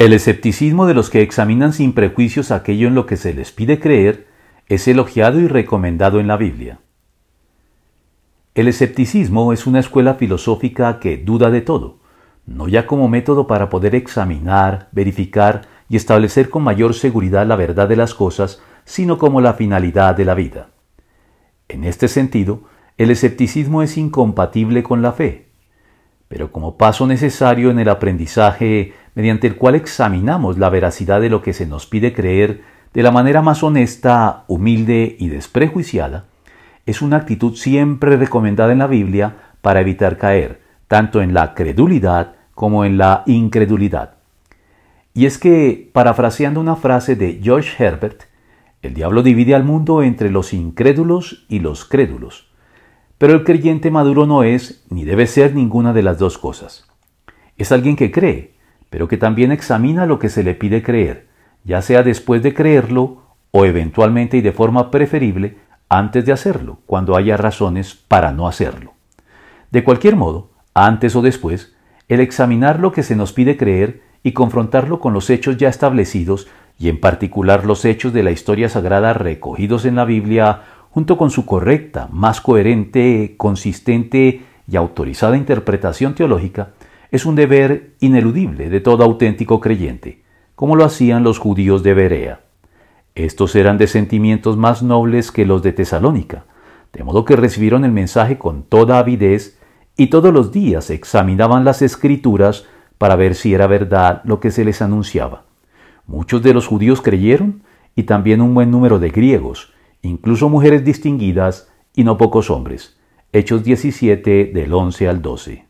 El escepticismo de los que examinan sin prejuicios aquello en lo que se les pide creer es elogiado y recomendado en la Biblia. El escepticismo es una escuela filosófica que duda de todo, no ya como método para poder examinar, verificar y establecer con mayor seguridad la verdad de las cosas, sino como la finalidad de la vida. En este sentido, el escepticismo es incompatible con la fe, pero como paso necesario en el aprendizaje mediante el cual examinamos la veracidad de lo que se nos pide creer de la manera más honesta, humilde y desprejuiciada, es una actitud siempre recomendada en la Biblia para evitar caer tanto en la credulidad como en la incredulidad. Y es que, parafraseando una frase de George Herbert, el diablo divide al mundo entre los incrédulos y los crédulos. Pero el creyente maduro no es ni debe ser ninguna de las dos cosas. Es alguien que cree, pero que también examina lo que se le pide creer, ya sea después de creerlo o eventualmente y de forma preferible antes de hacerlo, cuando haya razones para no hacerlo. De cualquier modo, antes o después, el examinar lo que se nos pide creer y confrontarlo con los hechos ya establecidos y en particular los hechos de la historia sagrada recogidos en la Biblia junto con su correcta, más coherente, consistente y autorizada interpretación teológica, es un deber ineludible de todo auténtico creyente, como lo hacían los judíos de Berea. Estos eran de sentimientos más nobles que los de Tesalónica, de modo que recibieron el mensaje con toda avidez y todos los días examinaban las escrituras para ver si era verdad lo que se les anunciaba. Muchos de los judíos creyeron y también un buen número de griegos, incluso mujeres distinguidas y no pocos hombres. Hechos 17 del 11 al 12.